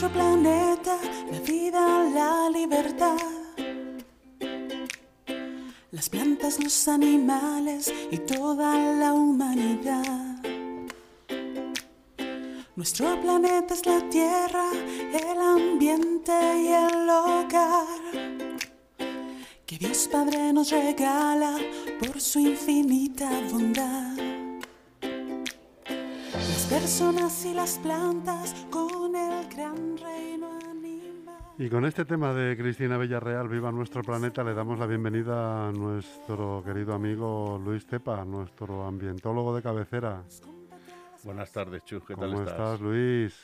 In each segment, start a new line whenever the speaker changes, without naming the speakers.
nuestro planeta, la vida, la libertad. Las plantas, los animales y toda la humanidad. Nuestro planeta es la tierra, el ambiente y el hogar que Dios Padre nos regala por su infinita bondad. Personas y las plantas con el gran reino animal.
Y con este tema de Cristina Villarreal, Viva nuestro planeta, le damos la bienvenida a nuestro querido amigo Luis Tepa, nuestro ambientólogo de cabecera.
Buenas tardes, Chus, ¿qué tal
¿Cómo
estás?
estás, Luis?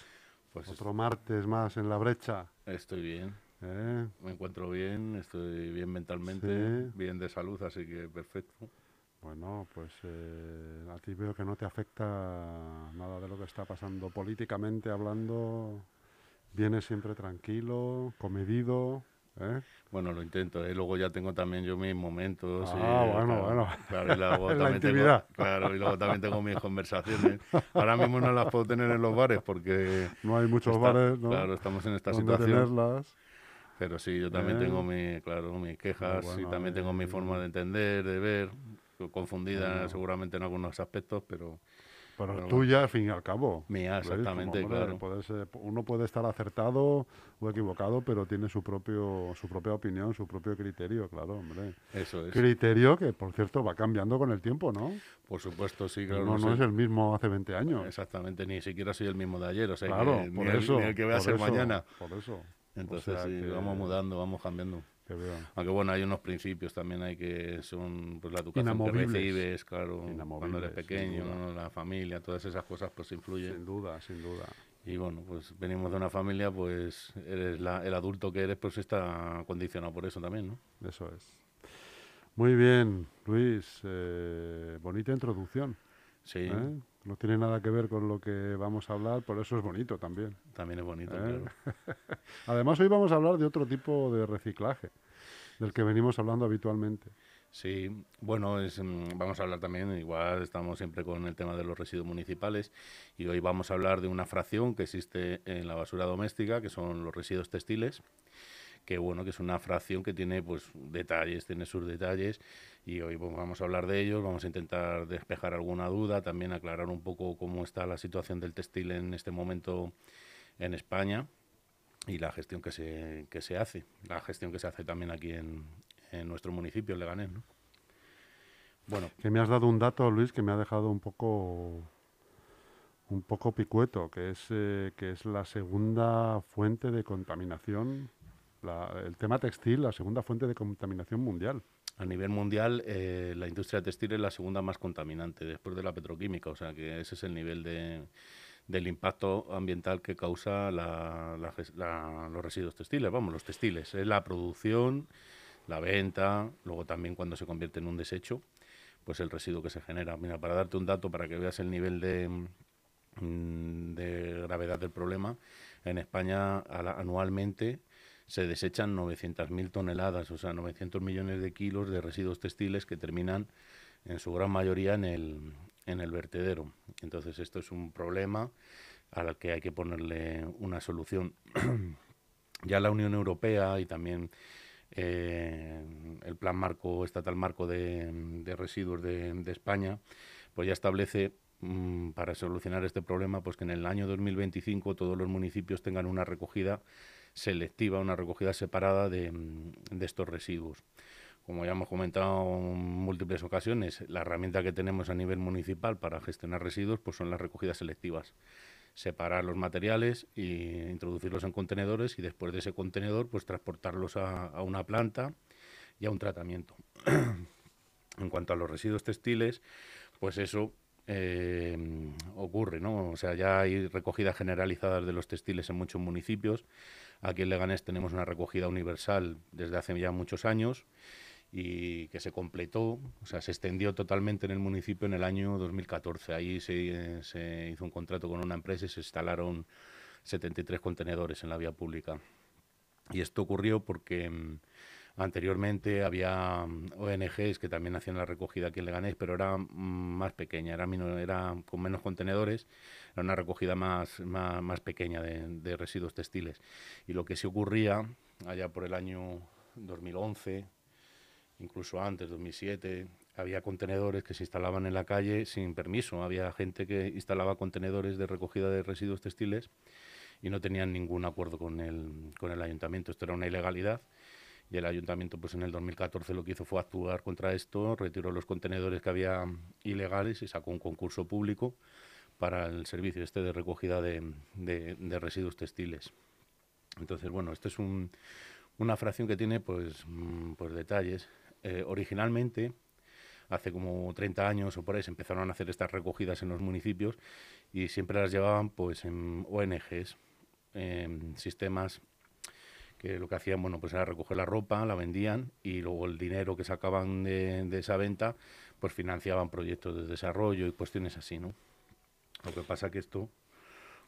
Pues
Otro martes más en la brecha.
estoy bien,
¿eh?
me encuentro bien, estoy bien mentalmente,
Sí.
bien de salud, así que perfecto.
Bueno, pues eh, a ti veo que no te afecta nada de lo que está pasando políticamente hablando. Vienes siempre tranquilo, comedido. ¿eh?
Bueno, lo intento, ¿eh? luego ya tengo también yo mis momentos. y,
Ah, bueno,
claro,
bueno.
Claro y, luego
la
también tengo, claro, y luego también tengo mis conversaciones. Ahora mismo no las puedo tener en los bares porque
No hay muchos
está-
bares, ¿no?
claro, estamos en esta situación.
tenerlas.
Pero sí, yo también
Eh.
tengo mi, claro, mis quejas
bueno,
y también tengo mi
eh,
forma de entender, de ver, confundida seguramente en algunos aspectos, pero
Pero tuya, al fin y al cabo.
Mía, exactamente,
Hombre,
claro.
puede ser- uno puede estar acertado o equivocado, pero tiene su propio su propia opinión, su propio criterio, claro, hombre.
eso es.
Criterio que, por cierto, va cambiando con el tiempo, ¿no?
Por supuesto, sí, claro.
no, no es el mismo hace 20 años.
Exactamente, ni siquiera soy el mismo de ayer, o sea,
claro,
que
por
ni, el,
eso.
ni el que voy a ser
eso,
mañana.
Por eso.
Entonces,
sea
sí,
que-
vamos mudando, vamos cambiando. Aunque bueno, hay unos principios también hay que son pues la educación que recibes, claro, cuando eres pequeño, la familia, todas esas cosas pues influyen.
Sin duda, sin duda.
Y bueno, pues venimos de una familia, pues eres la- el adulto que eres, pues está condicionado por eso también, ¿no?
Eso es. Muy bien, Luis. eh, bonita introducción.
Sí,
¿eh? No tiene nada que ver con lo que vamos a hablar, por eso es bonito también.
también es bonito,
¿Eh?
claro.
Además, hoy vamos a hablar de otro tipo de reciclaje, del que venimos hablando habitualmente.
Sí, bueno, es, mm, vamos a hablar también, igual estamos siempre con el tema de los residuos municipales y hoy vamos a hablar de una fracción que existe en la basura doméstica, que son los residuos textiles, que bueno, que es una fracción que tiene pues detalles, tiene sus detalles y hoy pues, vamos a hablar de ellos, vamos a intentar despejar alguna duda, también aclarar un poco cómo está la situación del textil en este momento en España y la gestión que se, que se hace, la gestión que se hace también aquí en, en nuestro municipio, en Leganés, ¿no? Bueno,
Que me has dado un dato, Luis, que me ha dejado un poco un poco picueto, que es eh, que es la segunda fuente de contaminación, la- el tema textil, la segunda fuente de contaminación mundial.
A nivel mundial, eh, la industria textil es la segunda más contaminante después de la petroquímica, o sea que ese es el nivel de, del impacto ambiental que causa la- los residuos textiles, vamos, los textiles, es la producción, la venta, luego también cuando se convierte en un desecho, pues el residuo que se genera. Mira, para darte un dato, para que veas el nivel de, mm, de gravedad del problema, en España anualmente se desechan 900.000 toneladas, o sea, 900 millones de kilos de residuos textiles que terminan en su gran mayoría en el, en el vertedero. Entonces, esto es un problema al que hay que ponerle una solución. ya la Unión Europea y también eh, el plan marco estatal marco de, de residuos de, España, pues ya establece mm, para solucionar este problema, pues que en el año 2025 todos los municipios tengan una recogida selectiva, una recogida separada de, mm, de estos residuos. Como ya hemos comentado en múltiples ocasiones, la herramienta que tenemos a nivel municipal para gestionar residuos pues son las recogidas selectivas. Separar los materiales e introducirlos en contenedores y después de ese contenedor pues transportarlos a, a una planta y a un tratamiento. en cuanto a los residuos textiles, pues eso eh, ocurre, ¿no? O sea, ya hay recogidas generalizadas de los textiles en muchos municipios. Aquí en Leganés tenemos una recogida universal desde hace ya muchos años y que se completó, o sea, se extendió totalmente en el municipio en el año 2014. Ahí se, hizo un contrato con una empresa y se instalaron 73 contenedores en la vía pública. Y esto ocurrió porque mm, Anteriormente había mm, ONGs que también hacían la recogida aquí en Leganés, pero era mm, más pequeña, era, era con menos contenedores, era una recogida más, más, pequeña de, residuos textiles. Y lo que sí ocurría allá por el año 2011, incluso antes, 2007, había contenedores que se instalaban en la calle sin permiso. Había gente que instalaba contenedores de recogida de residuos textiles y no tenían ningún acuerdo con el, con el ayuntamiento. Esto era una ilegalidad y el ayuntamiento pues en el 2014 lo que hizo fue actuar contra esto, retiró los contenedores que había ilegales y sacó un concurso público para el servicio este de recogida de, de, residuos textiles. Entonces, bueno, esto es un, una fracción que tiene pues, mm, pues detalles. Eh, originalmente, hace como 30 años o por ahí, empezaron a hacer estas recogidas en los municipios y siempre las llevaban pues en ONGs, en sistemas que lo que hacían, bueno, pues era recoger la ropa, la vendían y luego el dinero que sacaban de, esa venta, pues financiaban proyectos de desarrollo y cuestiones así, ¿no? Lo que pasa que esto,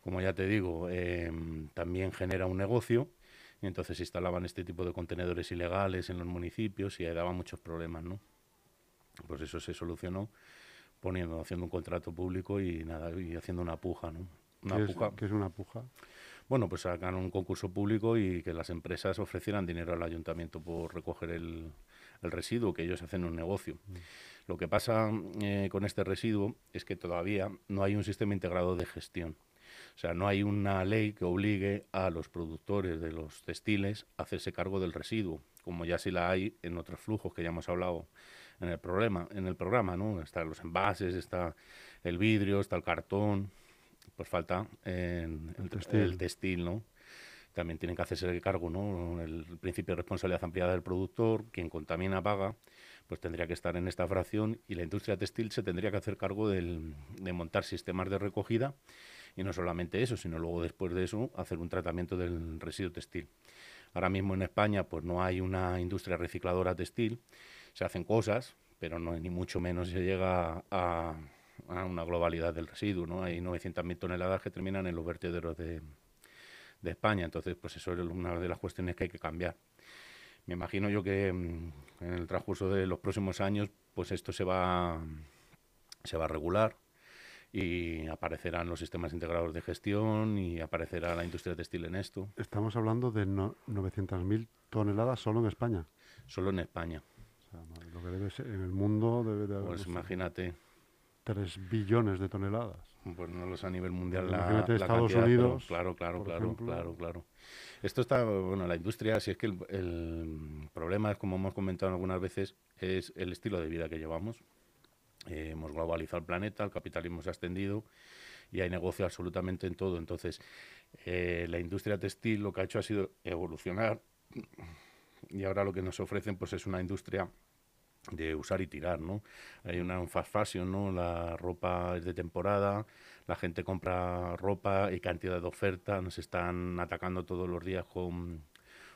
como ya te digo, em, también genera un negocio y entonces se instalaban este tipo de contenedores ilegales en los municipios y daba muchos problemas, ¿no? Pues eso se solucionó poniendo, haciendo un contrato público y nada, y haciendo una puja, ¿no?
Una puja. ¿Qué es una puja?
bueno, pues sacan un concurso público y que las empresas ofrecieran dinero al ayuntamiento por recoger el, residuo, que ellos hacen un negocio. Mm. Lo que pasa eh, con este residuo es que todavía no hay un sistema integrado de gestión. O sea, no hay una ley que obligue a los productores de los textiles a hacerse cargo del residuo, como ya sí la hay en otros flujos que ya hemos hablado en el programa, en el programa, ¿no? Están los envases, está el vidrio, está el cartón, pues falta el, textil. ¿no? También tienen que hacerse el cargo, ¿no? El principio de responsabilidad ampliada del productor, quien contamina paga, pues tendría que estar en esta fracción y la industria textil se tendría que hacer cargo de montar sistemas de recogida y no solamente eso, sino luego después de eso hacer un tratamiento del residuo textil. Ahora mismo en España pues no hay una industria recicladora textil, se hacen cosas, pero no ni mucho menos se llega a, a una globalidad del residuo, ¿no? Hay 900.000 toneladas que terminan en los vertederos de, de España, entonces pues eso es una de las cuestiones que hay que cambiar. Me imagino yo que mm, en el transcurso de los próximos años pues esto se va, se va a regular y aparecerán los sistemas integrados de gestión y aparecerá la industria textil en esto.
Estamos hablando de no, 900.000 toneladas solo en España.
Solo en España.
lo que debe ser en el mundo debe de
haber... Pues imagínate.
3 billones de toneladas.
Pues no lo sé a nivel mundial.
La, Estados Unidos.
claro, claro, claro, claro, claro. Esto está, bueno, la industria, si es que el, problema es, como hemos comentado algunas veces, es el estilo de vida que llevamos. Eh, hemos globalizado el planeta, el capitalismo se ha extendido y hay negocio absolutamente en todo. Entonces, eh, la industria textil lo que ha hecho ha sido evolucionar y ahora lo que nos ofrecen pues es una industria de usar y tirar, ¿no? Hay una un fast fashion, ¿no? La ropa es de temporada, la gente compra ropa y cantidad de ofertas, nos están atacando todos los días con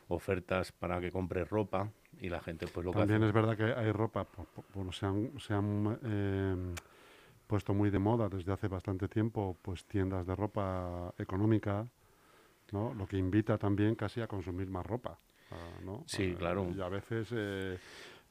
ofertas para que compres ropa y la gente pues lo
También es verdad que hay ropa, bueno, se han, se han eh, puesto muy de moda desde hace bastante tiempo, pues tiendas de ropa económica, ¿no? Lo que invita también casi a consumir más ropa, ¿no?
Sí, claro.
Y a veces... Eh,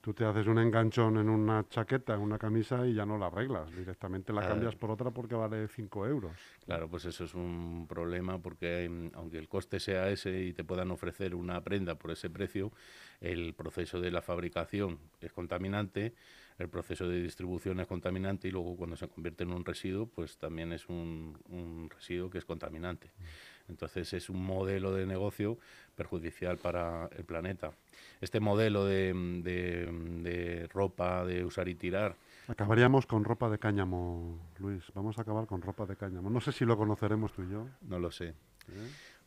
tú te haces un enganchón en una chaqueta, en una camisa y ya no la arreglas. Directamente la cambias por otra porque vale 5 euros.
Claro, pues eso es un problema porque mm, aunque el coste sea ese y te puedan ofrecer una prenda por ese precio, el proceso de la fabricación es contaminante, el proceso de distribución es contaminante y luego cuando se convierte en un residuo, pues también es un, un residuo que es contaminante. Entonces es un modelo de negocio perjudicial para el planeta. Este modelo de, de, ropa de usar y tirar.
Acabaríamos con ropa de cáñamo, Luis. Vamos a acabar con ropa de cáñamo. No sé si lo conoceremos tú y yo.
No lo sé.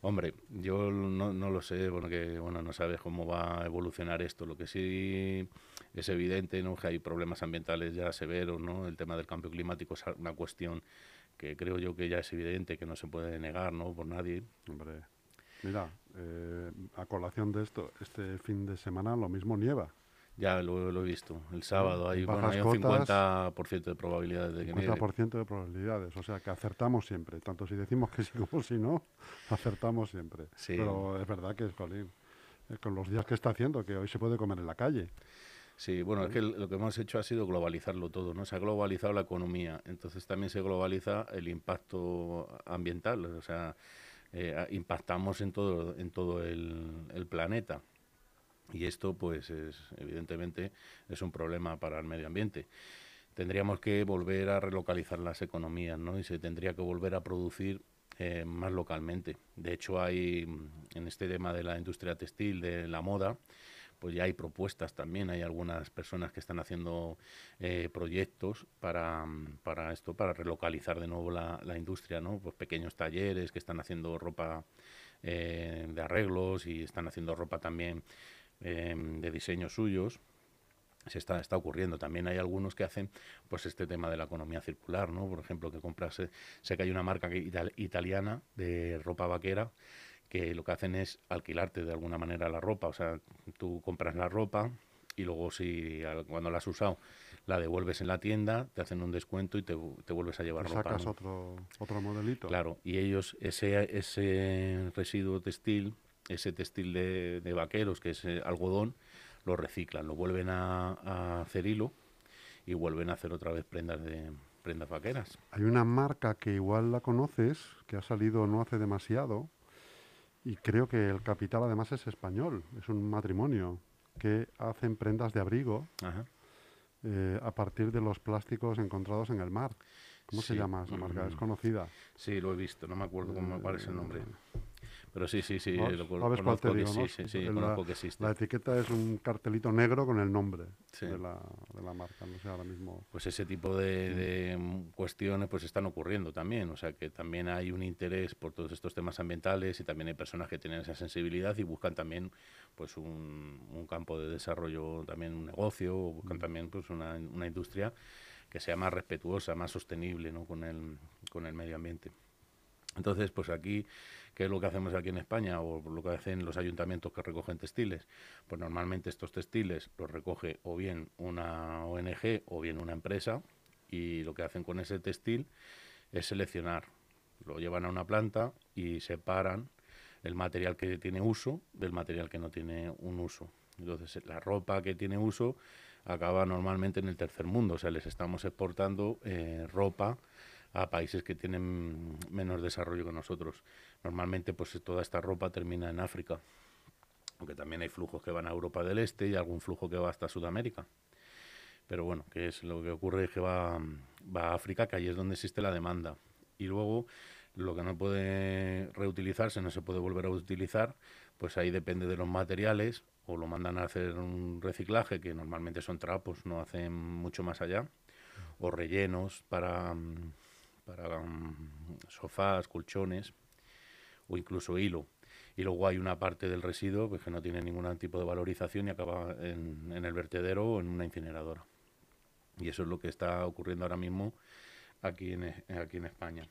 Hombre, yo no, no, lo sé, porque bueno, no sabes cómo va a evolucionar esto. Lo que sí es evidente, ¿no? que hay problemas ambientales ya severos, ¿no? El tema del cambio climático es una cuestión que creo yo que ya es evidente que no se puede negar, ¿no? Por nadie.
Hombre, mira, eh, a colación de esto, este fin de semana lo mismo nieva.
Ya lo, he visto. El sábado hay, bueno, hay un 50% de probabilidades de que 50%
de probabilidades. O sea que acertamos siempre. Tanto si decimos que sí como si no, acertamos siempre. Pero es verdad que es, jolín, eh, con los días que está haciendo, que hoy se puede comer en la calle.
Sí, bueno, es que lo que hemos hecho ha sido globalizarlo todo, ¿no? Se ha globalizado la economía, entonces también se globaliza el impacto ambiental, o sea, eh, impactamos en todo, en todo el, planeta. Y esto, pues, es, evidentemente, es un problema para el medio ambiente. Tendríamos que volver a relocalizar las economías, ¿no? Y se tendría que volver a producir eh, más localmente. De hecho, hay en este tema de la industria textil, de la moda, pues ya hay propuestas también, hay algunas personas que están haciendo eh, proyectos para, para, esto, para relocalizar de nuevo la, la, industria, ¿no? Pues pequeños talleres que están haciendo ropa eh, de arreglos y están haciendo ropa también eh, de diseños suyos se está, está ocurriendo. También hay algunos que hacen pues este tema de la economía circular, ¿no? Por ejemplo, que compras, sé que hay una marca italiana de ropa vaquera que lo que hacen es alquilarte de alguna manera la ropa. O sea, tú compras la ropa y luego si cuando la has usado la devuelves en la tienda, te hacen un descuento y te, vuelves a llevar ropa.
Sacas otro, otro modelito.
Claro, y ellos ese, ese residuo textil, ese textil de, vaqueros, que es eh, algodón, lo reciclan, lo vuelven a, a hacer hilo y vuelven a hacer otra vez prendas de prendas vaqueras.
Hay una marca que igual la conoces, que ha salido no hace demasiado, y creo que el capital además es español, es un matrimonio que hacen prendas de abrigo eh, a partir de los plásticos encontrados en el mar. ¿Cómo se llama esa marca? Es mm. conocida.
Sí, lo he visto, no me acuerdo cómo, cuál es el nombre. Pero sí, sí, sí,
lo, que sí, sí, sí, conozco que existe. La etiqueta es un cartelito negro con el nombre de, la, de, la, marca, no sé ahora mismo.
Pues ese tipo de, cuestiones pues están ocurriendo también, o sea que también hay un interés por todos estos temas ambientales y también hay personas que tienen esa sensibilidad y buscan también pues un, un campo de desarrollo, también un negocio, o buscan también pues una, una industria que sea más respetuosa, más sostenible ¿no? con, el, con el medio ambiente. Entonces, pues aquí ¿Qué es lo que hacemos aquí en España o lo que hacen los ayuntamientos que recogen textiles? Pues normalmente estos textiles los recoge o bien una ONG o bien una empresa y lo que hacen con ese textil es seleccionar. Lo llevan a una planta y separan el material que tiene uso del material que no tiene un uso. Entonces, la ropa que tiene uso acaba normalmente en el tercer mundo, o sea, les estamos exportando eh, ropa a países que tienen menos desarrollo que nosotros. Normalmente pues toda esta ropa termina en África, aunque también hay flujos que van a Europa del Este y algún flujo que va hasta Sudamérica. Pero bueno, que es lo que ocurre es que va, va a África, que ahí es donde existe la demanda. Y luego lo que no puede reutilizarse, no se puede volver a utilizar, pues ahí depende de los materiales, o lo mandan a hacer un reciclaje, que normalmente son trapos, no hacen mucho más allá, o rellenos para, para um, sofás, colchones o incluso hilo. Y luego hay una parte del residuo pues, que no tiene ningún tipo de valorización y acaba en, el vertedero o en una incineradora. Y eso es lo que está ocurriendo ahora mismo aquí en, aquí en España.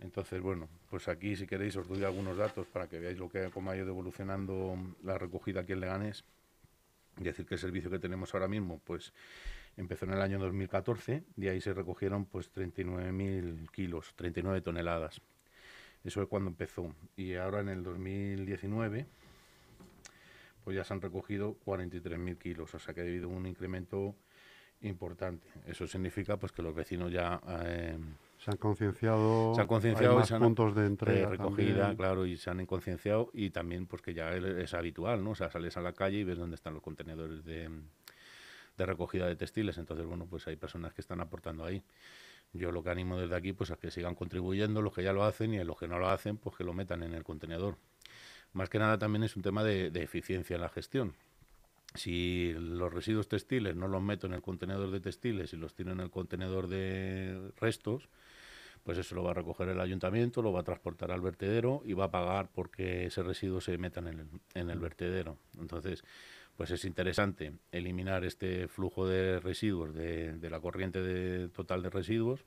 Entonces, bueno, pues aquí si queréis os doy algunos datos para que veáis lo que cómo ha ido evolucionando la recogida aquí en Leganés. Y decir que el servicio que tenemos ahora mismo, pues Empezó en el año 2014 y ahí se recogieron pues 39.000 kilos, 39 toneladas. Eso es cuando empezó. Y ahora en el 2019 pues ya se han recogido 43.000 kilos, o sea que ha habido un incremento importante. Eso significa pues que los vecinos ya eh,
se han concienciado,
se han concienciado
más puntos de entrega,
recogida, claro, y se han concienciado y también pues que ya es, habitual, ¿no? O sea, sales a la calle y ves dónde están los contenedores de, de recogida de textiles. Entonces, bueno, pues hay personas que están aportando ahí. Yo lo que animo desde aquí, pues a que sigan contribuyendo los que ya lo hacen y los que no lo hacen, pues que lo metan en el contenedor. Más que nada también es un tema de, eficiencia en la gestión. Si los residuos textiles no los meto en el contenedor de textiles y los tiro en el contenedor de restos, pues eso lo va a recoger el ayuntamiento, lo va a transportar al vertedero y va a pagar porque ese residuo se meta en el, en el vertedero. Entonces, pues es interesante eliminar este flujo de residuos de, la corriente de, total de residuos,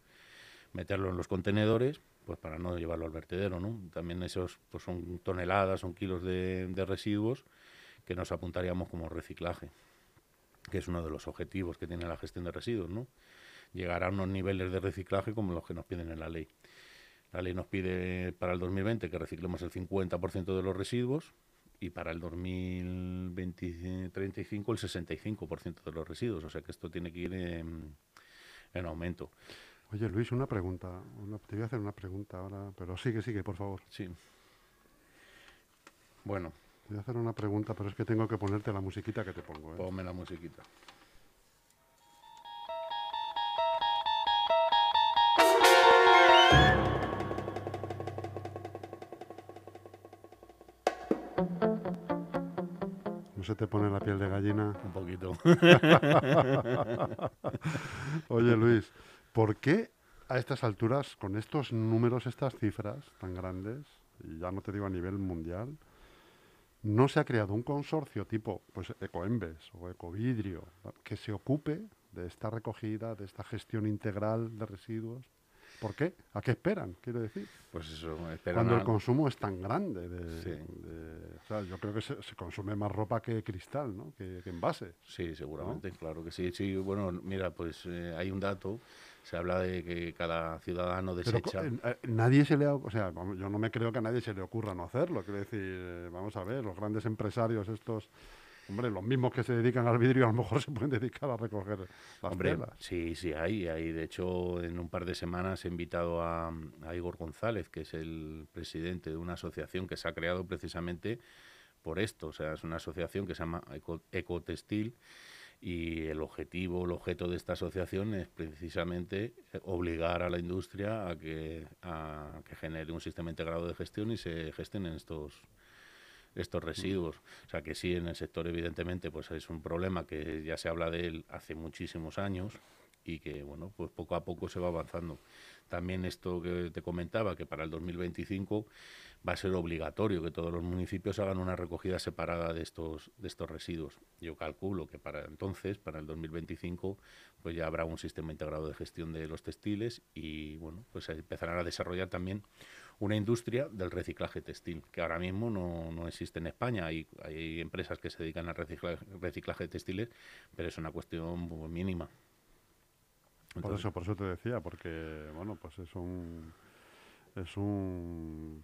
meterlo en los contenedores, pues para no llevarlo al vertedero. También esos pues son toneladas, son kilos de, residuos que nos apuntaríamos como reciclaje, que es uno de los objetivos que tiene la gestión de residuos, ¿no? Llegar a unos niveles de reciclaje como los que nos piden en la ley. La ley nos pide para el 2020 que reciclemos el 50% de los residuos y para el 2035 el 65% de los residuos. O sea que esto tiene que ir en, aumento.
Oye, Luis, una pregunta. te voy a hacer una pregunta ahora, pero sigue, sigue, por favor.
Sí. Bueno.
Te voy a hacer una pregunta, pero es que tengo que ponerte la musiquita que te pongo. ¿eh?
Ponme la musiquita.
Se te pone la piel de gallina?
Un poquito.
Oye, Luis, ¿por qué a estas alturas, con estos números, estas cifras tan grandes, y ya no te digo a nivel mundial, no se ha creado un consorcio tipo pues Ecoembes o Ecovidrio que se ocupe de esta recogida, de esta gestión integral de residuos ¿Por qué? ¿A qué esperan? Quiero decir.
Pues eso,
Cuando el consumo es tan grande. De, o sea, yo creo que se, consume más ropa que cristal, ¿no? Que, envase.
Sí, seguramente, claro que sí. Sí, bueno, mira, pues eh, hay un dato. Se habla de que cada ciudadano desecha.
Pero, eh, nadie se le o sea, yo no me creo que a nadie se le ocurra no hacerlo. Quiero decir, eh, vamos a ver, los grandes empresarios estos Hombre, los mismos que se dedican al vidrio a lo mejor se pueden dedicar a recoger las Hombre,
Sí, sí, hay, hay. De hecho, en un par de semanas he invitado a, Igor González, que es el presidente de una asociación que se ha creado precisamente por esto. O sea, es una asociación que se llama Ecotextil y el objetivo, el objeto de esta asociación es precisamente obligar a la industria a que, a que genere un sistema integrado de gestión y se gestionen estos estos residuos. O sea que sí, en el sector evidentemente pues es un problema que ya se habla de él hace muchísimos años y que bueno, pues poco a poco se va avanzando. También esto que te comentaba, que para el 2025 va a ser obligatorio que todos los municipios hagan una recogida separada de estos, de estos residuos. Yo calculo que para entonces, para el 2025, pues ya habrá un sistema integrado de gestión de los textiles y bueno, pues empezarán a desarrollar también una industria del reciclaje textil, que ahora mismo no, no existe en España. Hay, hay empresas que se dedican al reciclaje, reciclaje textiles, pero es una cuestión mínima.
por eso, por eso te decía, porque bueno, pues es un es un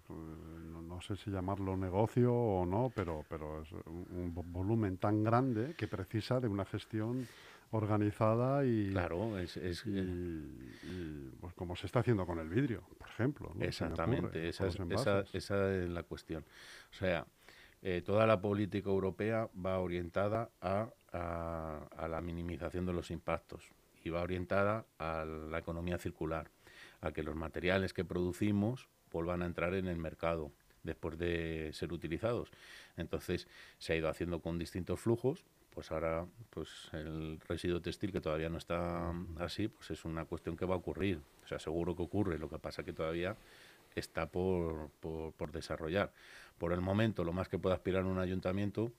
no, sé si llamarlo negocio o no, pero pero es un volumen tan grande que precisa de una gestión organizada y
claro es,
pues como se está haciendo con el vidrio por ejemplo
exactamente esa es, esa, es, la cuestión. O sea eh, toda la política europea va orientada a, a, la minimización de los impactos y va orientada a la economía circular a que los materiales que producimos vuelvan a entrar en el mercado después de ser utilizados. Entonces se ha ido haciendo con distintos flujos pues ahora pues el residuo textil que todavía no está así, pues es una cuestión que va a ocurrir. O sea, seguro que ocurre, lo que pasa que todavía está por, por, desarrollar. Por el momento, lo más que puede aspirar un ayuntamiento,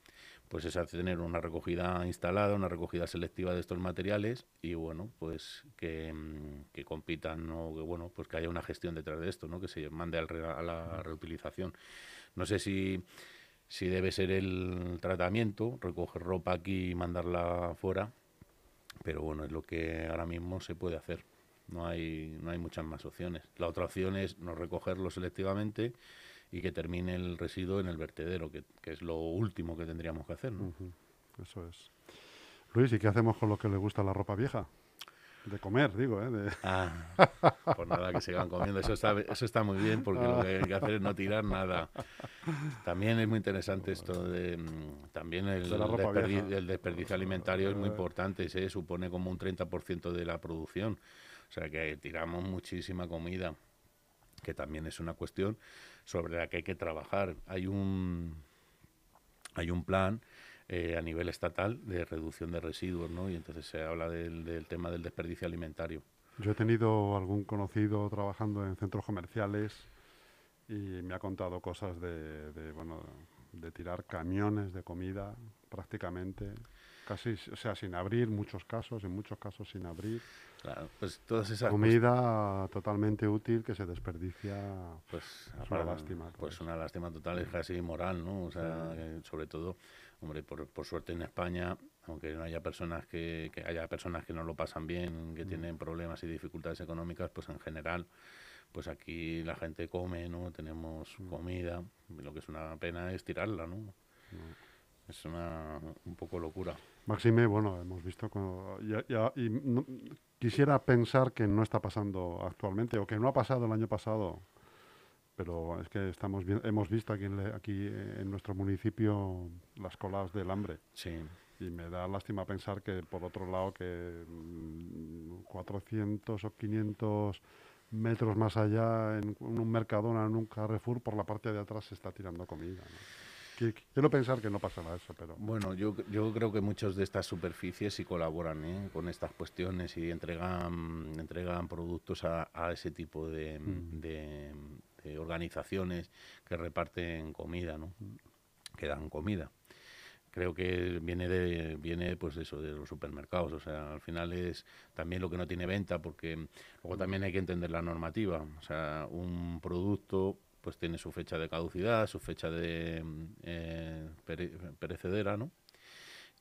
pues es a tener una recogida instalada, una recogida selectiva de estos materiales y bueno, pues que, que compitan o que bueno, pues que haya una gestión detrás de esto, ¿no? Que se mande al a la reutilización. No sé si si debe ser el tratamiento, recoger ropa aquí y mandarla fuera, pero bueno, es lo que ahora mismo se puede hacer. No hay, no hay muchas más opciones. La otra opción es no recogerlo selectivamente y que termine el residuo en el vertedero, que, es lo último que tendríamos que hacer. ¿no?
Eso es. Luis, ¿y qué hacemos con lo que le gusta la ropa vieja? De comer, digo, ¿eh?
Ah, pues nada, que sigan comiendo. Eso está, eso está muy bien porque lo que hay que hacer es no tirar nada. También es muy interesante esto de... Mm, también el, desperdicio, alimentario es muy importante. Se supone como un 30% de la producción. O sea que tiramos muchísima comida, que también es una cuestión sobre la que hay que trabajar. Hay un, hay un plan eh, a nivel estatal de reducción de residuos, ¿no? Y entonces se habla del, tema del desperdicio alimentario.
Yo he tenido algún conocido trabajando en centros comerciales y me ha contado cosas de, de, bueno, de tirar camiones de comida prácticamente casi, o sea, sin abrir, muchos casos, en muchos casos sin abrir.
Claro, pues todas esas
comida totalmente útil que se desperdicia.
Pues es una lástima. Pues una lástima total, es casi moral, ¿no? O sea, sobre todo, hombre, por, por, suerte en España, aunque no haya personas que, que haya personas que no lo pasan bien, que mm. tienen problemas y dificultades económicas, pues en general pues aquí la gente come, ¿no? Tenemos mm. comida, lo que es una pena es tirarla, ¿no? Es una un poco locura.
Máxime, bueno, hemos visto como, ya- ya- y no- quisiera pensar que no está pasando actualmente o que no ha pasado el año pasado, pero es que estamos hemos visto aquí en, le- aquí en nuestro municipio las colas del hambre
Sí.
y me da lástima pensar que por otro lado que mm, 400 o 500 metros más allá en un Mercadona, en un Carrefour, por la parte de atrás se está tirando comida. ¿no? Qui- Quiero pensar que no pasará eso, pero...
Bueno, yo, yo creo que muchos de estas superficies sí colaboran ¿eh? con estas cuestiones y entregan, entregan productos a, a ese tipo de,
Mm.
de- de organizaciones que reparten comida, ¿no? que dan comida. Creo que viene de viene pues eso de los supermercados, o sea, al final es también lo que no tiene venta porque luego también hay que entender la normativa, o sea, un producto pues tiene su fecha de caducidad, su fecha de mm, eh, pere- perecedera, ¿no?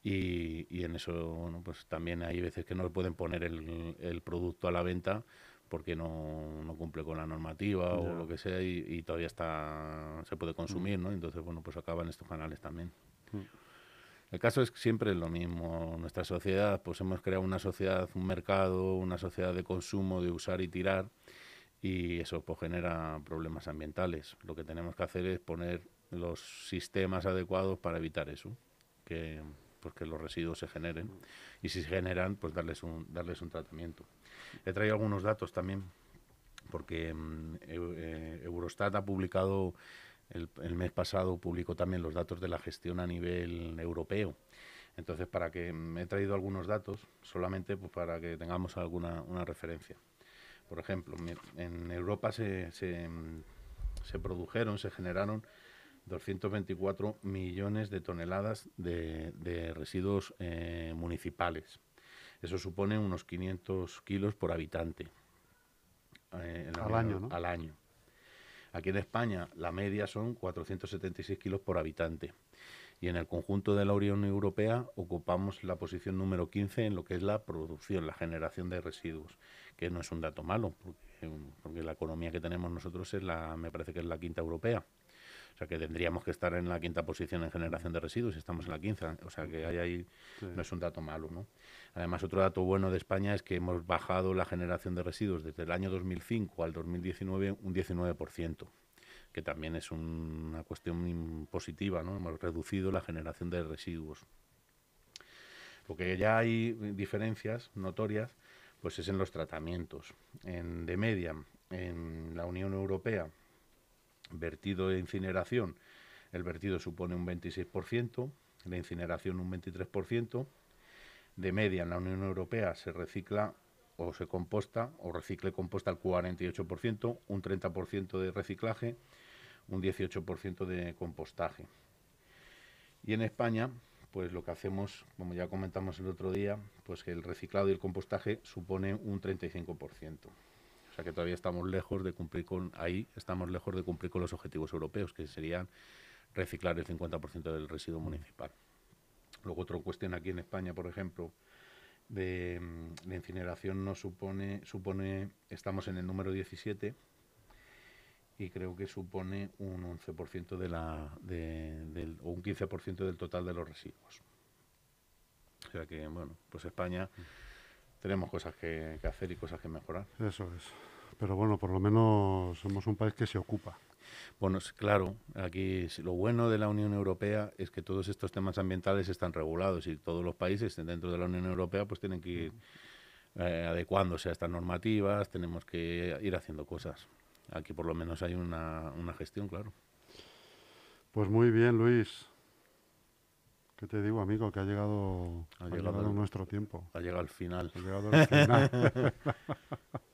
Y, y en eso, bueno, pues también hay veces que no pueden poner el, el producto a la venta porque no, no cumple con la normativa o lo que sea y, y todavía está se puede consumir, ¿no? Entonces, bueno, pues acaban estos canales también.
Mm.
El caso es que siempre es lo mismo. Nuestra sociedad, pues hemos creado una sociedad, un mercado, una sociedad de consumo, de usar y tirar, y eso pues genera problemas ambientales. Lo que tenemos que hacer es poner los sistemas adecuados para evitar eso, que pues que los residuos se generen y si se generan, pues darles un darles un tratamiento. He traído algunos datos también porque mm, eh, Eurostat ha publicado el, el mes pasado publicó también los datos de la gestión a nivel europeo. Entonces, para que mm, he traído algunos datos, solamente pues, para que tengamos alguna una referencia. Por ejemplo, en Europa se, se, se produjeron, se generaron 224 millones de toneladas de, de residuos eh, municipales. Eso supone unos 500 kilos por habitante. eh,
Al año, ¿no?
Al año. Aquí en España la media son 476 kilos por habitante. Y en el conjunto de la Unión Europea ocupamos la posición número 15 en lo que es la producción, la generación de residuos, que no es un dato malo, porque, porque la economía que tenemos nosotros es la, me parece que es la quinta europea. O sea que tendríamos que estar en la quinta posición en generación de residuos y estamos en la quinta. O sea que hay ahí,
Sí.
no es un dato malo, ¿no? Además, otro dato bueno de España es que hemos bajado la generación de residuos desde el año 2005 al 2019 un 19%, que también es un- una cuestión positiva, ¿no? Hemos reducido la generación de residuos. Lo que ya hay diferencias notorias, pues es en los tratamientos. En, de media, en la Unión Europea, vertido de incineración, el vertido supone un 26%, la incineración un 23%, de media en la Unión Europea se recicla o se composta o recicle composta el 48%, un 30% de reciclaje, un 18% de compostaje. Y en España, pues lo que hacemos, como ya comentamos el otro día, pues que el reciclado y el compostaje supone un 35%. O sea que todavía estamos lejos de cumplir con, ahí estamos lejos de cumplir con los objetivos europeos, que serían reciclar el 50% del residuo municipal. Luego otra cuestión aquí en España, por ejemplo, de, de incineración nos supone, supone, estamos en el número 17 y creo que supone un 11% de la, de- del, o un 15% del total de los residuos. O sea que, bueno, pues España tenemos cosas que, que hacer y cosas que mejorar.
Eso es. Pero bueno, por lo menos somos un país que se ocupa.
Bueno, claro, aquí lo bueno de la Unión Europea es que todos estos temas ambientales están regulados y todos los países dentro de la Unión Europea pues tienen que ir eh, adecuándose a estas normativas, tenemos que ir haciendo cosas. Aquí por lo menos hay una, una gestión, claro.
Pues muy bien, Luis. ¿Qué te digo, amigo? Que ha llegado,
Ha
ha
llegado
llegado
el-
nuestro tiempo.
Ha llegado al final.
Ha llegado el final.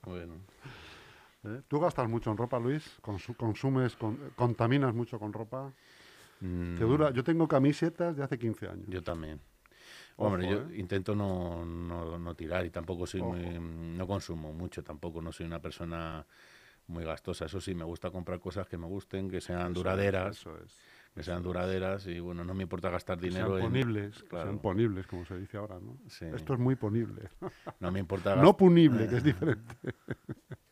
Bueno,
¿Eh? ¿Tú gastas mucho en ropa, Luis? Consu- ¿Consumes, con- contaminas mucho con ropa?
mm,
Te dura, yo tengo camisetas de hace 15 años.
yo también.
Ojo,
Hombre, yo
¿eh?
intento no, no, no tirar y tampoco soy
Ojo.
muy, no consumo mucho, tampoco no soy una persona muy gastosa. Eso sí, me gusta comprar cosas que me gusten, que sean
Eso es,
duraderas,
Eso es.
que sean duraderas y bueno, no me importa gastar
Que
dinero
sean
en,
ponibles, que
claro.
sean ponibles, como se dice ahora, ¿no?
Sí.
Esto es muy ponible.
no me importa
No punible, que es diferente.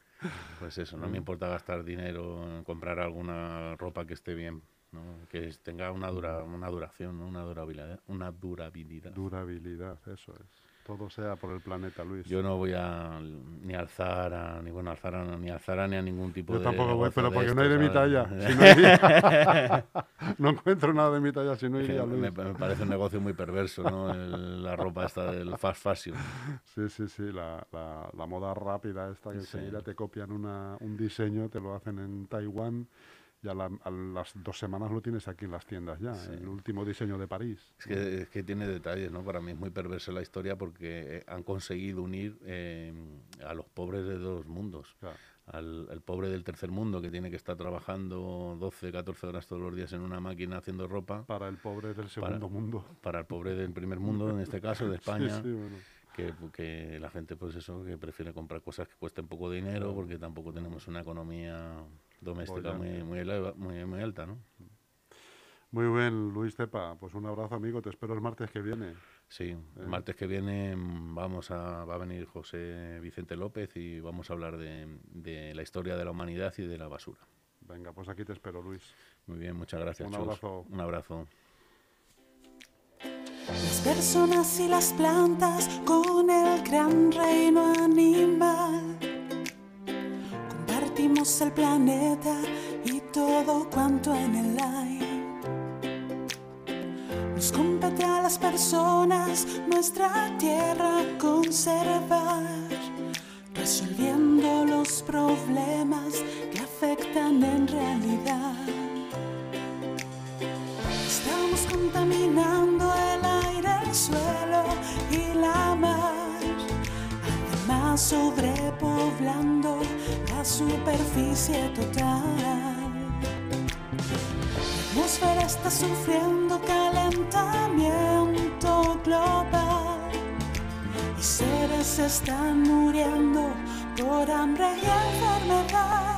pues eso, no me importa gastar dinero en comprar alguna ropa que esté bien. que tenga una, dura, una duración, una durabilidad. Una durabilidad.
Durabilidad, eso es todo sea por el planeta, Luis.
Yo no voy a ni alzar a ni bueno alzar a, ni alzar ni a ningún tipo
de.
Yo
tampoco voy, pero porque no hay de mi talla. no, encuentro nada de mi talla si no iría, Luis.
Me, parece un negocio muy perverso, ¿no? la ropa esta del fast fashion.
Sí, sí, sí, la, la, moda rápida esta que enseguida te copian una, un diseño, te lo hacen en Taiwán ya a las dos semanas lo tienes aquí en las tiendas ya, el último diseño de París.
Es que, tiene detalles, ¿no? Para mí es muy perversa la historia porque eh, han conseguido unir eh, a los pobres de dos mundos. Al, pobre del tercer mundo que tiene que estar trabajando 12, 14 horas todos los días en una máquina haciendo ropa.
Para el pobre del segundo mundo.
Para el pobre del primer mundo, en este caso, de España. Que, que, la gente, pues eso, que prefiere comprar cosas que cuesten poco dinero porque tampoco tenemos una economía doméstica muy, muy, muy, alta, ¿no?
Muy bien, Luis Tepa. Pues un abrazo, amigo. Te espero el martes que viene.
Sí, el ¿Eh? martes que viene vamos a, va a venir José Vicente López y vamos a hablar de, de la historia de la humanidad y de la basura.
Venga, pues aquí te espero, Luis.
Muy bien, muchas gracias.
Un abrazo.
Un abrazo.
Las personas y las plantas con el gran reino animal el planeta y todo cuanto en él hay. Nos compete a las personas nuestra tierra conservar, resolviendo los problemas que afectan en realidad. Estamos contaminando el aire, el suelo y la mar, además sobrepoblando superficie total. La atmósfera está sufriendo calentamiento global y seres están muriendo por hambre y enfermedad.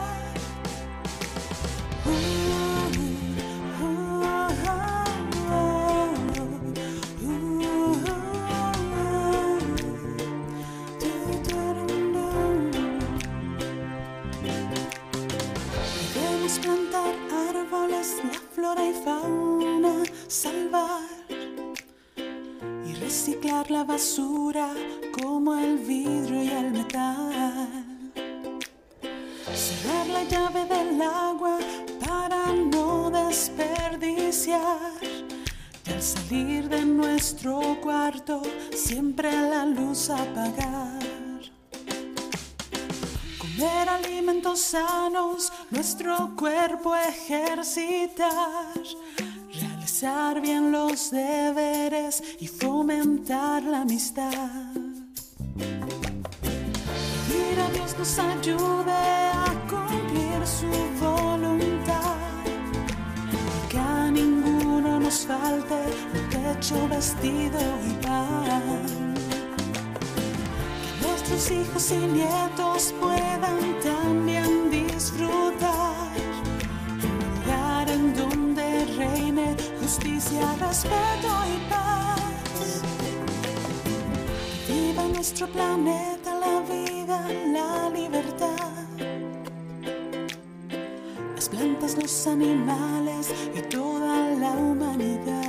La basura como el vidrio y el metal. Cerrar la llave del agua para no desperdiciar. Y al salir de nuestro cuarto, siempre la luz apagar. Comer alimentos sanos, nuestro cuerpo ejercitar bien los deberes y fomentar la amistad. Pedir a Dios nos ayude a cumplir su voluntad. Que a ninguno nos falte un techo, vestido y pan. Nuestros hijos y nietos puedan también disfrutar. Un lugar en donde reine justicia, respeto y paz. Viva nuestro planeta, la vida, la libertad. Las plantas, los animales y toda la humanidad.